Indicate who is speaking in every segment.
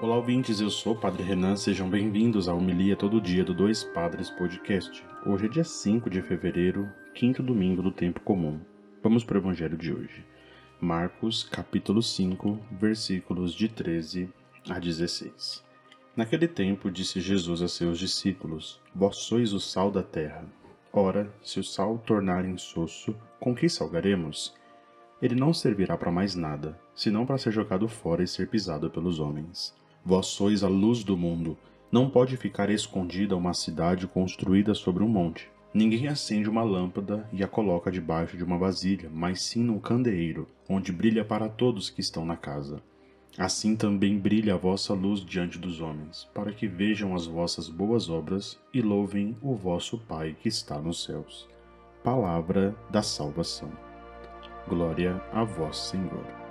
Speaker 1: Olá, ouvintes, eu sou o Padre Renan, sejam bem-vindos à Homilia Todo Dia do Dois Padres Podcast. Hoje é dia 5 de fevereiro, quinto domingo do tempo comum. Vamos para o Evangelho de hoje. Marcos, capítulo 5, versículos de 13 a 16. Naquele tempo disse Jesus a seus discípulos: Vós sois o sal da terra. Ora, se o sal tornar insosso, com que salgaremos? Ele não servirá para mais nada, senão para ser jogado fora e ser pisado pelos homens. Vós sois a luz do mundo. Não pode ficar escondida uma cidade construída sobre um monte. Ninguém acende uma lâmpada e a coloca debaixo de uma vasilha, mas sim num candeeiro, onde brilha para todos que estão na casa. Assim também brilha a vossa luz diante dos homens, para que vejam as vossas boas obras e louvem o vosso Pai que está nos céus. Palavra da salvação. Glória a vós, Senhor.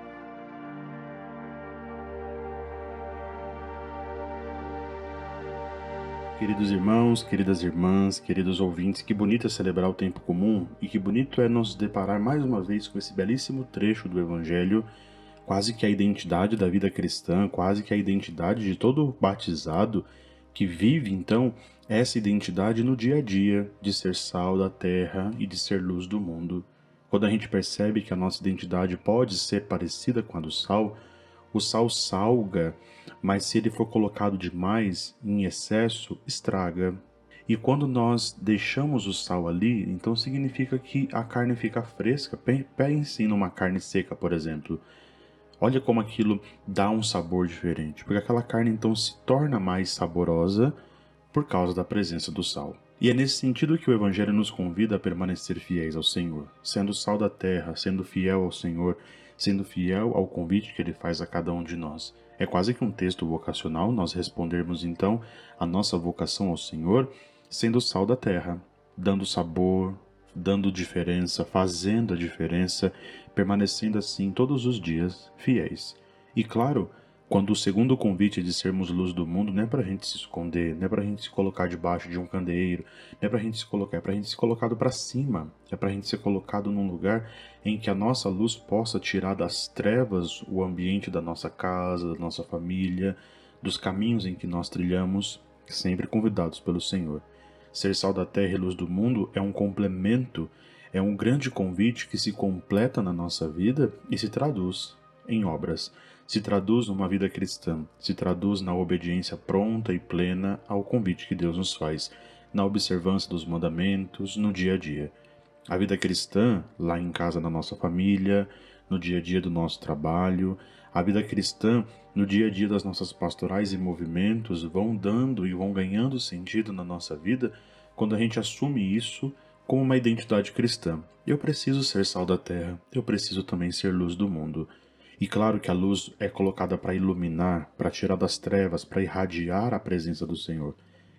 Speaker 1: Queridos irmãos, queridas irmãs, queridos ouvintes, que bonito é celebrar o tempo comum e que bonito é nos deparar mais uma vez com esse belíssimo trecho do Evangelho, quase que a identidade da vida cristã, quase que a identidade de todo batizado que vive então essa identidade no dia a dia de ser sal da terra e de ser luz do mundo. Quando a gente percebe que a nossa identidade pode ser parecida com a do sal, o sal salga, mas se ele for colocado demais, em excesso, estraga. E quando nós deixamos o sal ali, então significa que a carne fica fresca. Pense numa carne seca, por exemplo. Olha como aquilo dá um sabor diferente, porque aquela carne então se torna mais saborosa por causa da presença do sal. E é nesse sentido que o Evangelho nos convida a permanecer fiéis ao Senhor, sendo sal da terra, sendo fiel ao Senhor, sendo fiel ao convite que ele faz a cada um de nós. É quase que um texto vocacional nós respondermos então a nossa vocação ao Senhor sendo sal da terra, dando sabor, dando diferença, fazendo a diferença, permanecendo assim todos os dias fiéis. E claro, quando o segundo convite de sermos luz do mundo não é para a gente se esconder, não é para a gente se colocar debaixo de um candeeiro, não é para a gente se colocar, é para a gente ser colocado para cima, é para a gente ser colocado num lugar em que a nossa luz possa tirar das trevas o ambiente da nossa casa, da nossa família, dos caminhos em que nós trilhamos, sempre convidados pelo Senhor. Ser sal da terra e luz do mundo é um complemento, é um grande convite que se completa na nossa vida e se traduz em obras se traduz numa vida cristã, se traduz na obediência pronta e plena ao convite que Deus nos faz, na observância dos mandamentos, no dia a dia. A vida cristã, lá em casa na nossa família, no dia a dia do nosso trabalho, a vida cristã, no dia a dia das nossas pastorais e movimentos, vão dando e vão ganhando sentido na nossa vida quando a gente assume isso como uma identidade cristã. Eu preciso ser sal da terra, eu preciso também ser luz do mundo. E claro que a luz é colocada para iluminar, para tirar das trevas, para irradiar a presença do Senhor.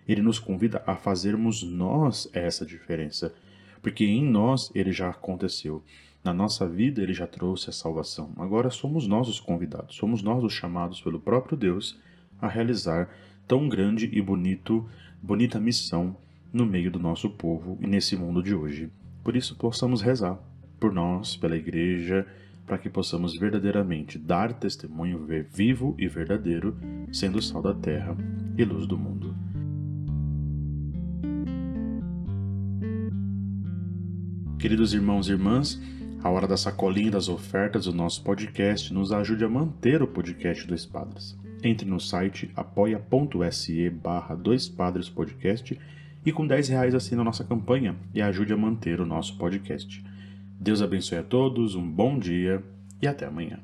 Speaker 1: Ele nos convida a fazermos nós essa diferença, porque em nós ele já aconteceu. Na nossa vida ele já trouxe a salvação. Agora somos nós os convidados, somos nós os chamados pelo próprio Deus a realizar tão grande e bonito, bonita missão no meio do nosso povo e nesse mundo de hoje. Por isso possamos rezar por nós, pela igreja, para que possamos verdadeiramente dar testemunho vivo e verdadeiro, sendo sal da terra e luz do mundo. Queridos irmãos e irmãs, a hora da sacolinha das ofertas do nosso podcast nos ajude a manter o podcast Dois Padres. Entre no site apoia.se barra Dois Padres Podcast e com 10 reais assine a nossa campanha e ajude a manter o nosso podcast. Deus abençoe a todos, um bom dia e até amanhã.